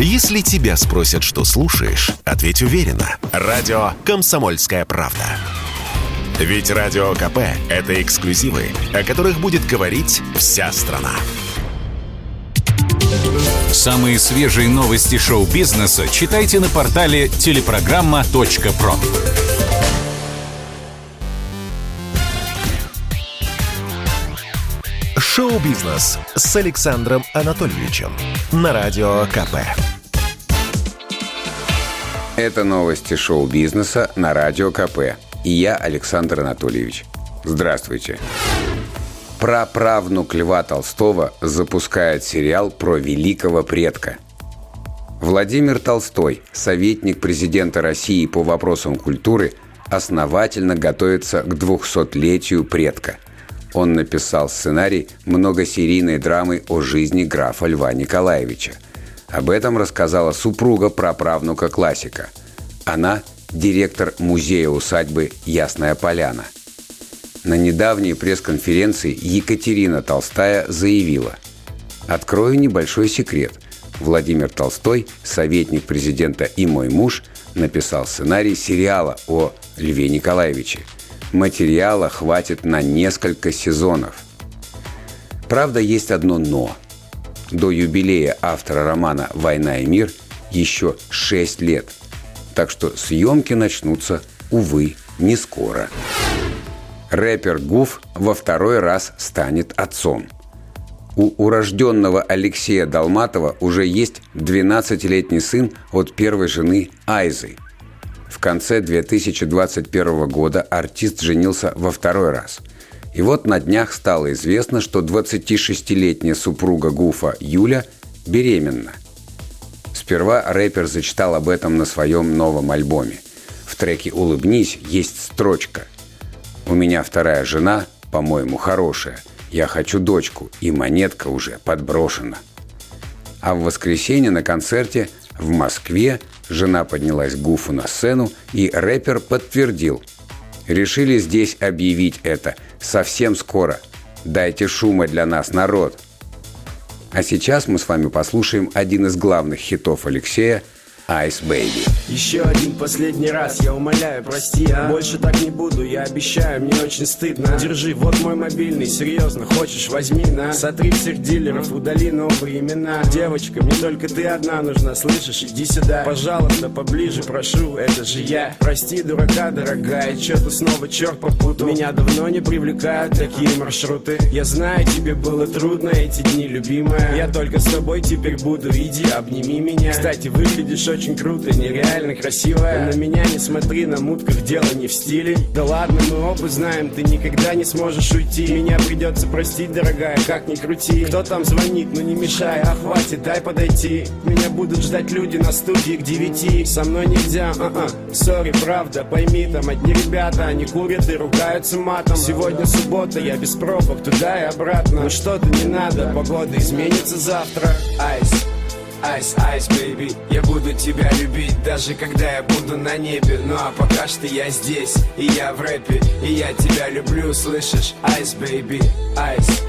Если тебя спросят, что слушаешь, ответь уверенно. Радио «Комсомольская правда». Ведь Радио КП – это эксклюзивы, о которых будет говорить вся страна. Самые свежие новости шоу-бизнеса читайте на портале телепрограмма.про. Шоу-бизнес с Александром Анатольевичем на Радио КП. Это новости шоу-бизнеса на Радио КП. И я, Александр Анатольевич. Здравствуйте. Праправнук Льва Толстого запускает сериал про великого предка. Владимир Толстой, советник президента России по вопросам культуры, основательно готовится к 200-летию предка – он написал сценарий многосерийной драмы о жизни графа Льва Николаевича. Об этом рассказала супруга праправнука классика. Она – директор музея-усадьбы «Ясная поляна». На недавней пресс-конференции Екатерина Толстая заявила «Открою небольшой секрет. Владимир Толстой, советник президента и мой муж, написал сценарий сериала о Льве Николаевиче – материала хватит на несколько сезонов. Правда, есть одно «но». До юбилея автора романа «Война и мир» еще 6 лет. Так что съемки начнутся, увы, не скоро. Рэпер Гуф во второй раз станет отцом. У урожденного Алексея Долматова уже есть 12-летний сын от первой жены Айзы – в конце 2021 года артист женился во второй раз. И вот на днях стало известно, что 26-летняя супруга Гуфа Юля беременна. Сперва рэпер зачитал об этом на своем новом альбоме. В треке «Улыбнись» есть строчка «У меня вторая жена, по-моему, хорошая. Я хочу дочку, и монетка уже подброшена». А в воскресенье на концерте в Москве Жена поднялась Гуфу на сцену, и рэпер подтвердил. «Решили здесь объявить это. Совсем скоро. Дайте шума для нас, народ». А сейчас мы с вами послушаем один из главных хитов Алексея – Ice Baby. Еще один последний раз, я умоляю, прости, а? Больше так не буду, я обещаю, мне очень стыдно. Держи, вот мой мобильный, серьезно, хочешь, возьми, на. Сотри всех дилеров, удали новые имена. Девочка, мне только ты одна нужна, слышишь, иди сюда. Пожалуйста, поближе, прошу, это же я. Прости, дурака, дорогая, что-то снова черт попутал? Меня давно не привлекают такие маршруты. Я знаю, тебе было трудно эти дни, любимая. Я только с тобой теперь буду, иди, обними меня. Кстати, выглядишь очень очень круто, нереально красивая. На меня не смотри, на мутках дело не в стиле. Да ладно, мы оба знаем, ты никогда не сможешь уйти. Меня придется простить, дорогая, как ни крути. Кто там звонит, ну не мешай, а хватит, дай подойти. Меня будут ждать люди на студии к девяти. Со мной нельзя, а-а, сори, правда, пойми Там одни ребята, они курят и ругаются матом. Сегодня суббота, я без пробок туда и обратно. Ну что-то не надо, погода изменится завтра. Ice Ice, ice, baby, я буду тебя любить Даже когда я буду на небе Ну а пока что я здесь, и я в рэпе И я тебя люблю, слышишь? Ice, baby, ice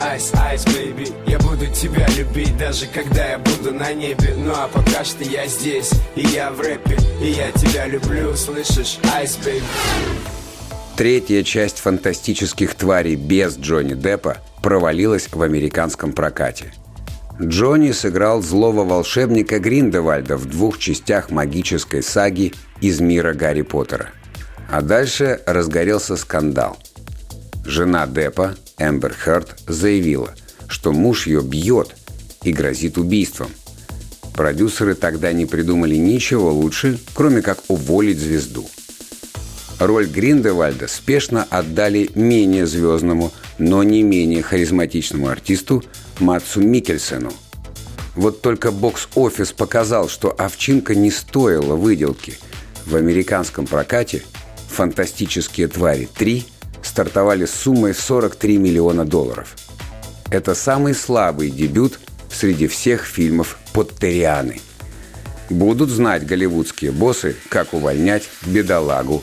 Ice, ice, baby, я буду тебя любить Даже когда я буду на небе Ну а пока что я здесь, и я в рэпе И я тебя люблю, слышишь? Ice, baby Третья часть фантастических тварей без Джонни Деппа провалилась в американском прокате – Джонни сыграл злого волшебника Гриндевальда в двух частях магической саги из мира Гарри Поттера. А дальше разгорелся скандал. Жена Деппа, Эмбер Хёрд, заявила, что муж ее бьет и грозит убийством. Продюсеры тогда не придумали ничего лучше, кроме как уволить звезду. Роль Гриндевальда спешно отдали менее звездному, но не менее харизматичному артисту Матсу Микельсену. Вот только бокс-офис показал, что овчинка не стоила выделки. В американском прокате «Фантастические твари 3» стартовали с суммой в 43 миллиона долларов. Это самый слабый дебют среди всех фильмов «Поттерианы». Будут знать голливудские боссы, как увольнять бедолагу